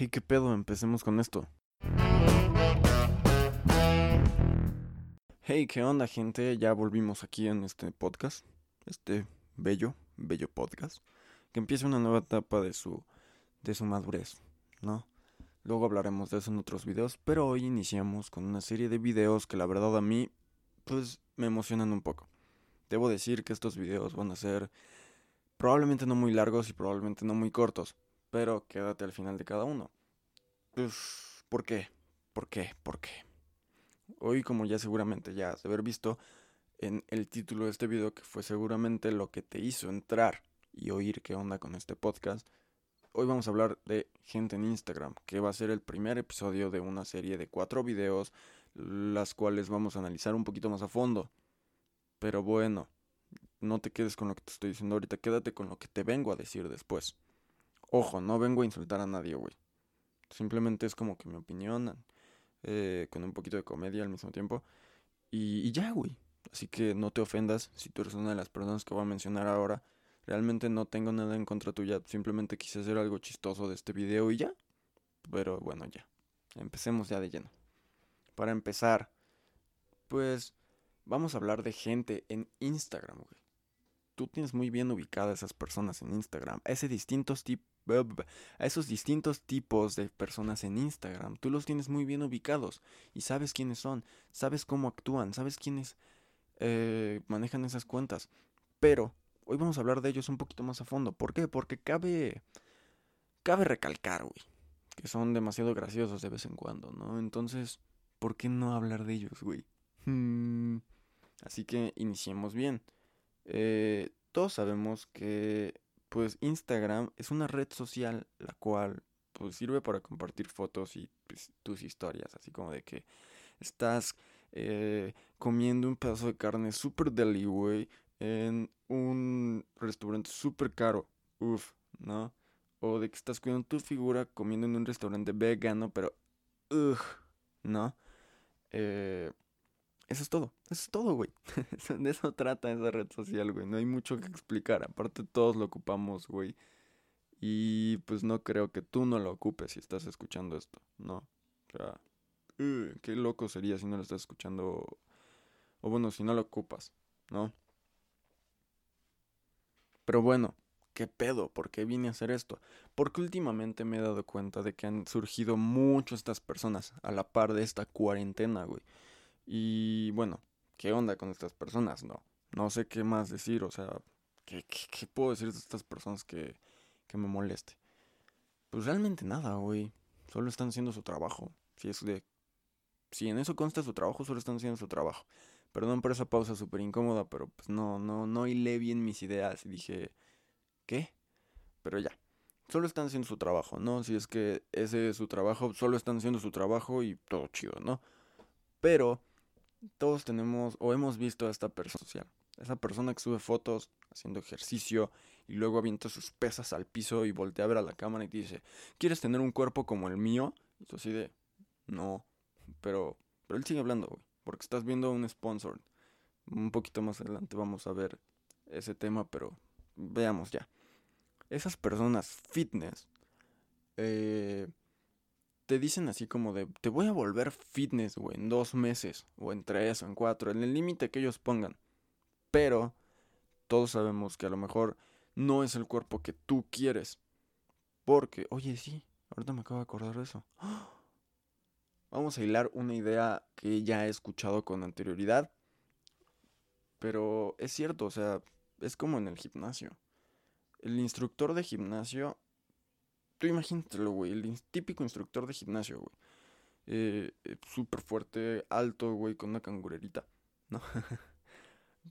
Hey, qué pedo, empecemos con esto. Hey, qué onda, gente. Ya volvimos aquí en este podcast. Este bello, bello podcast. Que empieza una nueva etapa de su, de su madurez, ¿no? Luego hablaremos de eso en otros videos, pero hoy iniciamos con una serie de videos que la verdad a mí, pues, me emocionan un poco. Debo decir que estos videos van a ser probablemente no muy largos y probablemente no muy cortos, pero quédate al final de cada uno. Pues, ¿por qué? ¿Por qué? ¿Por qué? Hoy, como ya seguramente ya has de haber visto en el título de este video, que fue seguramente lo que te hizo entrar y oír qué onda con este podcast, hoy vamos a hablar de gente en Instagram, que va a ser el primer episodio de una serie de cuatro videos, las cuales vamos a analizar un poquito más a fondo. Pero bueno, no te quedes con lo que te estoy diciendo ahorita, quédate con lo que te vengo a decir después. Ojo, no vengo a insultar a nadie, güey. Simplemente es como que mi opinión, eh, con un poquito de comedia al mismo tiempo. Y, y ya, güey. Así que no te ofendas si tú eres una de las personas que voy a mencionar ahora. Realmente no tengo nada en contra tuya, simplemente quise hacer algo chistoso de este video y ya. Pero bueno, ya. Empecemos ya de lleno. Para empezar, pues vamos a hablar de gente en Instagram, güey. Tú tienes muy bien ubicadas esas personas en Instagram. Ese distintos a esos distintos tipos de personas en Instagram. Tú los tienes muy bien ubicados y sabes quiénes son, sabes cómo actúan, sabes quiénes eh, manejan esas cuentas. Pero hoy vamos a hablar de ellos un poquito más a fondo. ¿Por qué? Porque cabe, cabe recalcar, güey, que son demasiado graciosos de vez en cuando, ¿no? Entonces, ¿por qué no hablar de ellos, güey? Hmm. Así que iniciemos bien. Eh, todos sabemos que pues Instagram es una red social la cual pues sirve para compartir fotos y pues, tus historias, así como de que estás eh, comiendo un pedazo de carne super deli, en un restaurante súper caro, uff, ¿no? O de que estás cuidando tu figura comiendo en un restaurante vegano, pero, uff, ¿no? Eh, eso es todo, eso es todo, güey. de eso trata esa red social, güey. No hay mucho que explicar. Aparte, todos lo ocupamos, güey. Y pues no creo que tú no lo ocupes si estás escuchando esto, ¿no? O sea, uh, qué loco sería si no lo estás escuchando. O bueno, si no lo ocupas, ¿no? Pero bueno, ¿qué pedo? ¿Por qué vine a hacer esto? Porque últimamente me he dado cuenta de que han surgido mucho estas personas a la par de esta cuarentena, güey. Y bueno, ¿qué onda con estas personas? No, no sé qué más decir, o sea, ¿qué, qué, puedo decir de estas personas que, que me moleste? Pues realmente nada, güey. Solo están haciendo su trabajo. Si es de. Si en eso consta su trabajo, solo están haciendo su trabajo. Perdón por esa pausa súper incómoda, pero pues no, no, no hilé bien mis ideas y dije. ¿Qué? Pero ya. Solo están haciendo su trabajo, ¿no? Si es que ese es su trabajo, solo están haciendo su trabajo y todo chido, ¿no? Pero todos tenemos o hemos visto a esta persona social. Esa persona que sube fotos haciendo ejercicio y luego avienta sus pesas al piso y voltea a ver a la cámara y dice, ¿quieres tener un cuerpo como el mío? Y tú así de, no, pero, pero él sigue hablando, güey, porque estás viendo un sponsor. Un poquito más adelante vamos a ver ese tema, pero veamos ya. Esas personas fitness eh, te dicen así como de, te voy a volver fitness, güey, en dos meses, o en tres, o en cuatro, en el límite que ellos pongan. Pero todos sabemos que a lo mejor no es el cuerpo que tú quieres. Porque, oye, sí, ahorita me acabo de acordar de eso. Vamos a hilar una idea que ya he escuchado con anterioridad. Pero es cierto, o sea, es como en el gimnasio. El instructor de gimnasio tú imagínatelo, güey, el típico instructor de gimnasio, güey. Eh, eh, súper fuerte, alto, güey, con una cangurerita, ¿no?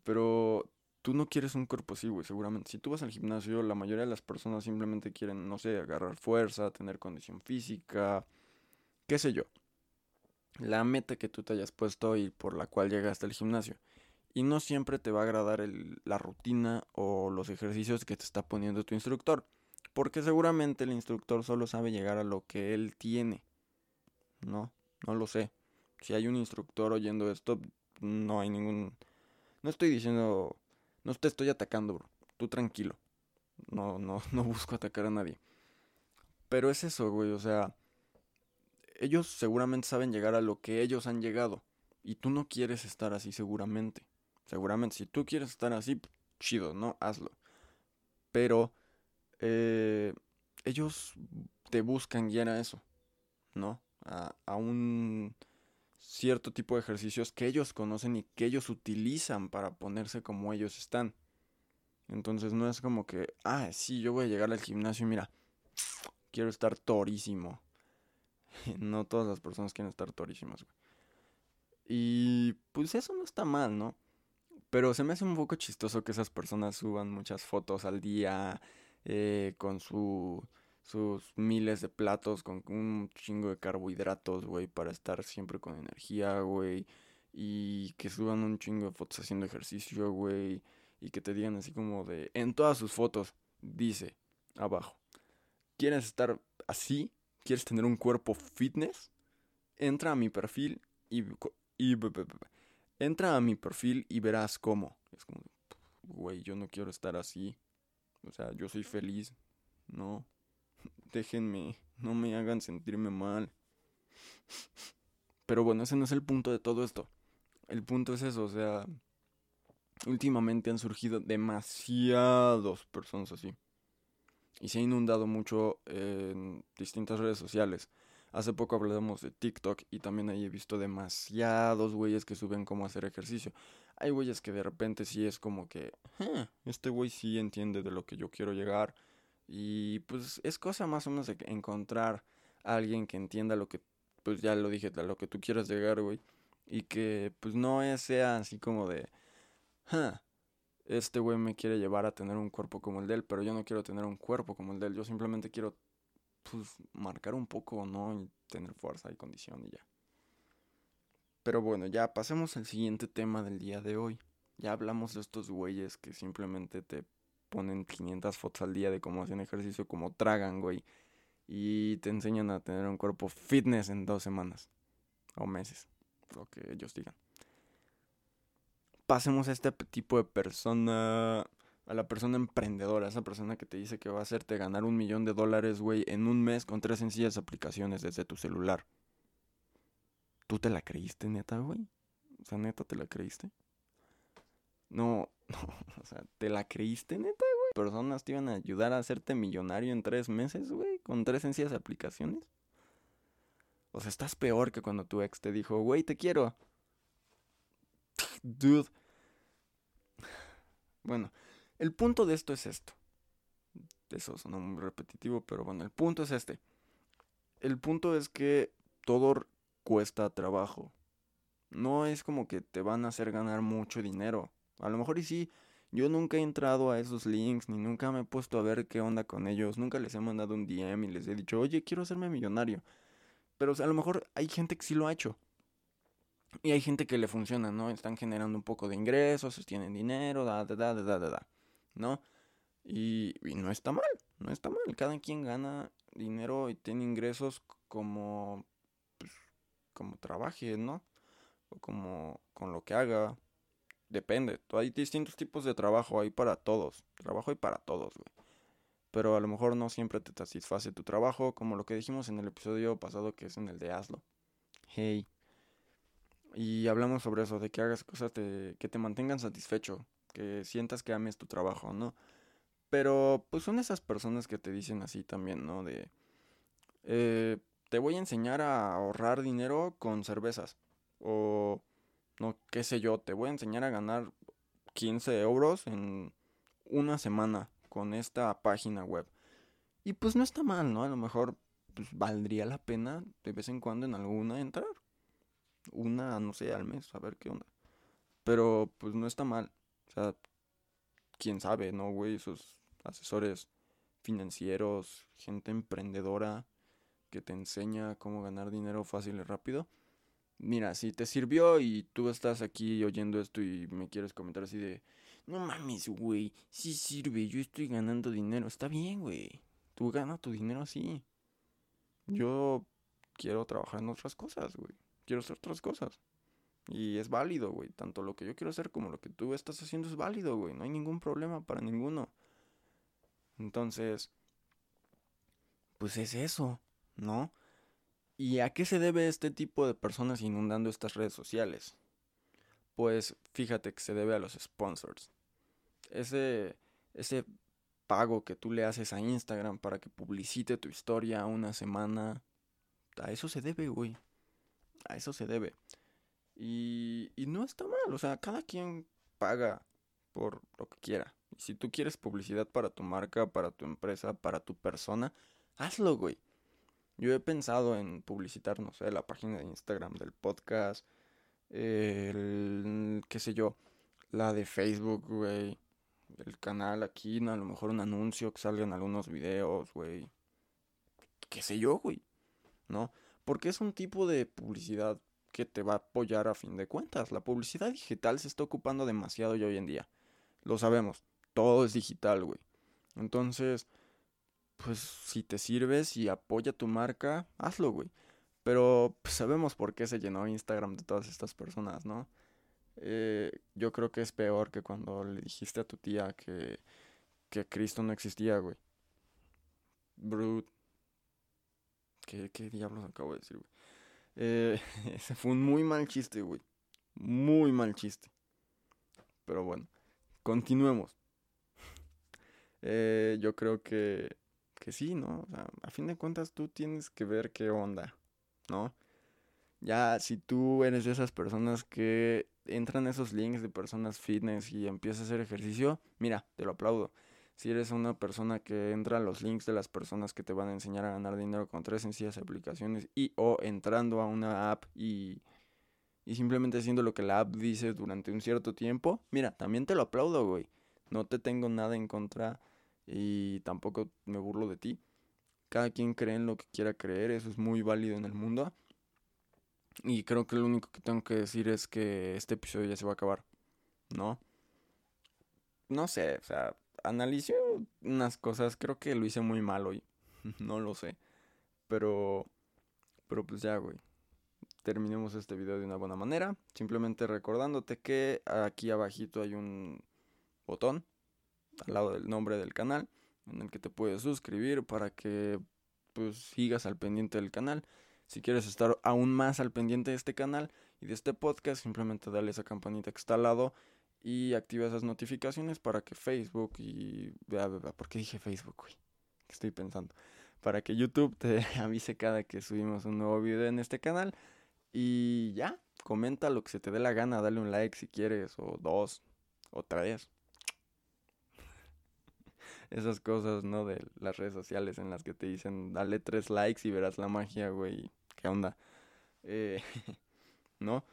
Pero tú no quieres un cuerpo así, güey, seguramente. Si tú vas al gimnasio, la mayoría de las personas simplemente quieren, no sé, agarrar fuerza, tener condición física, qué sé yo. La meta que tú te hayas puesto y por la cual llegaste al gimnasio. Y no siempre te va a agradar la rutina o los ejercicios que te está poniendo tu instructor. Porque seguramente el instructor solo sabe llegar a lo que él tiene. No, no lo sé. Si hay un instructor oyendo esto, no hay ningún... No estoy diciendo... No te estoy atacando, bro. Tú tranquilo. No, no, no busco atacar a nadie. Pero es eso, güey, o sea, ellos seguramente saben llegar a lo que ellos han llegado. Y tú no quieres estar así seguramente. Seguramente, si tú quieres estar así, chido, ¿no? Hazlo. Pero eh, ellos te buscan guiar a eso, ¿no? A, a, un cierto tipo de ejercicios que ellos conocen y que ellos utilizan para ponerse como ellos están. Entonces no es como que, ah, sí, yo voy a llegar al gimnasio y mira, quiero estar torísimo. no todas las personas quieren estar torísimas, güey. Y pues eso no está mal, ¿no? Pero se me hace un poco chistoso que esas personas suban muchas fotos al día eh, con su, sus miles de platos, con un chingo de carbohidratos, güey, para estar siempre con energía, güey. Y que suban un chingo de fotos haciendo ejercicio, güey. Y que te digan así como de... En todas sus fotos, dice abajo. ¿Quieres estar así? ¿Quieres tener un cuerpo fitness? Entra a mi perfil y... entra a mi perfil y verás cómo. Es como, güey, yo no quiero estar así. O sea, yo soy feliz. No. Déjenme. No me hagan sentirme mal. Pero bueno, ese no es el punto de todo esto. El punto es eso, o sea... Últimamente han surgido demasiados personas así. Y se ha inundado mucho en distintas redes sociales. Hace poco hablamos de TikTok y también ahí he visto demasiados güeyes que suben cómo hacer ejercicio. Hay güeyes que de repente sí es como que, este güey sí entiende de lo que yo quiero llegar. Y pues es cosa más o menos de encontrar a alguien que entienda lo que, pues ya lo dije, a lo que tú quieras llegar, güey. Y que pues no sea así como de, este güey me quiere llevar a tener un cuerpo como el de él, pero yo no quiero tener un cuerpo como el de él. Yo simplemente quiero pues, marcar un poco, ¿no? Y tener fuerza y condición y ya. Pero bueno, ya pasemos al siguiente tema del día de hoy. Ya hablamos de estos güeyes que simplemente te ponen 500 fotos al día de cómo hacen ejercicio, cómo tragan, güey. Y te enseñan a tener un cuerpo fitness en dos semanas. O meses. Lo que ellos digan. Pasemos a este tipo de persona a la persona emprendedora, esa persona que te dice que va a hacerte ganar un millón de dólares, güey, en un mes con tres sencillas aplicaciones desde tu celular. ¿Tú te la creíste, neta, güey? O sea, neta, ¿te la creíste? No, no, o sea, ¿te la creíste, neta, güey? Personas te iban a ayudar a hacerte millonario en tres meses, güey, con tres sencillas aplicaciones. O sea, estás peor que cuando tu ex te dijo, güey, te quiero. Dude. Bueno, el punto de esto es esto. Eso suena muy repetitivo, pero bueno, el punto es este. El punto es que todo cuesta trabajo. No es como que te van a hacer ganar mucho dinero. A lo mejor y sí, yo nunca he entrado a esos links, ni nunca me he puesto a ver qué onda con ellos. Nunca les he mandado un DM y les he dicho, oye, quiero hacerme millonario. Pero a lo mejor hay gente que sí lo ha hecho. Y hay gente que le funciona, ¿no? Están generando un poco de ingresos, tienen dinero, da, da, da, da, da, da. ¿no? Y, no está mal, no está mal. Cada quien gana dinero y tiene ingresos como, como trabaje, ¿no? O como con lo que haga. Depende. Hay distintos tipos de trabajo ahí para todos. Trabajo hay para todos, güey. Pero a lo mejor no siempre te satisface tu trabajo, como lo que dijimos en el episodio pasado que es en el de Hazlo. Hey. Y hablamos sobre eso, de que hagas cosas que te mantengan satisfecho que sientas que ames tu trabajo, ¿no? Pero pues son esas personas que te dicen así también, ¿no? De, eh, te voy a enseñar a ahorrar dinero con cervezas. O, no, qué sé yo, te voy a enseñar a ganar 15 euros en una semana con esta página web. Y pues no está mal, ¿no? A lo mejor pues, valdría la pena de vez en cuando en alguna entrar. Una, no sé, al mes, a ver qué onda. Pero pues no está mal. O sea, quién sabe, ¿no, güey? Esos asesores financieros, gente emprendedora que te enseña cómo ganar dinero fácil y rápido. Mira, si te sirvió y tú estás aquí oyendo esto y me quieres comentar así de, no mames, güey, sí sirve, yo estoy ganando dinero. Está bien, güey. Tú gana tu dinero así. Yo quiero trabajar en otras cosas, güey. Quiero hacer otras cosas. Y es válido, güey. Tanto lo que yo quiero hacer como lo que tú estás haciendo es válido, güey. No hay ningún problema para ninguno. Entonces, pues es eso, ¿no? ¿Y a qué se debe este tipo de personas inundando estas redes sociales? Pues fíjate que se debe a los sponsors. Ese, ese pago que tú le haces a Instagram para que publicite tu historia una semana, a eso se debe, güey. A eso se debe. Y, y no está mal, o sea, cada quien paga por lo que quiera. Si tú quieres publicidad para tu marca, para tu empresa, para tu persona, hazlo, güey. Yo he pensado en publicitar, no sé, la página de Instagram del podcast, el, qué sé yo, la de Facebook, güey, el canal aquí, a lo mejor un anuncio que salgan algunos videos, güey. Qué sé yo, güey. ¿No? Porque es un tipo de publicidad que te va a apoyar a fin de cuentas. La publicidad digital se está ocupando demasiado ya hoy en día. Lo sabemos. Todo es digital, güey. Entonces, pues si te sirves y apoya tu marca, hazlo, güey. Pero pues, sabemos por qué se llenó Instagram de todas estas personas, ¿no? Eh, yo creo que es peor que cuando le dijiste a tu tía que, que Cristo no existía, güey. Brut. ¿Qué, ¿Qué diablos acabo de decir, güey? Eh, ese fue un muy mal chiste, güey. Muy mal chiste. Pero bueno, continuemos. Eh, yo creo que, que sí, ¿no? O sea, a fin de cuentas tú tienes que ver qué onda, ¿no? Ya si tú eres de esas personas que entran esos links de personas fitness y empiezas a hacer ejercicio, mira, te lo aplaudo si eres una persona que entra a los links de las personas que te van a enseñar a ganar dinero con tres sencillas aplicaciones y o entrando a una app y, y simplemente haciendo lo que la app dice durante un cierto tiempo, mira, también te lo aplaudo, güey. No te tengo nada en contra y tampoco me burlo de ti. Cada quien cree en lo que quiera creer, eso es muy válido en el mundo. Y creo que lo único que tengo que decir es que este episodio ya se va a acabar, ¿no? No sé, o sea, analicé unas cosas, creo que lo hice muy mal hoy, no lo sé, pero, pero pues ya, güey, terminemos este video de una buena manera, simplemente recordándote que aquí abajito hay un botón al lado del nombre del canal en el que te puedes suscribir para que pues sigas al pendiente del canal. Si quieres estar aún más al pendiente de este canal y de este podcast, simplemente dale esa campanita que está al lado y activa esas notificaciones para que Facebook y... ¿Por qué dije Facebook, güey? ¿Qué estoy pensando? Para que YouTube te avise cada que subimos un nuevo video en este canal. Y ya, comenta lo que se te dé la gana, dale un like si quieres, o dos, o tres. Esas cosas, ¿no? De las redes sociales en las que te dicen, dale tres likes y verás la magia, güey. ¿Qué onda? Eh, ¿No?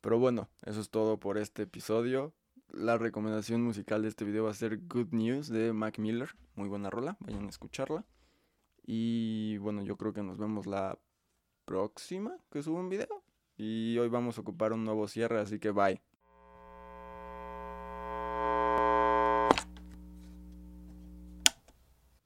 Pero bueno, eso es todo por este episodio la recomendación musical de este video va a ser Good News de Mac Miller. Muy buena rola, vayan a escucharla. Y bueno, yo creo que nos vemos la próxima que suba un video. Y hoy vamos a ocupar un nuevo cierre, así que bye.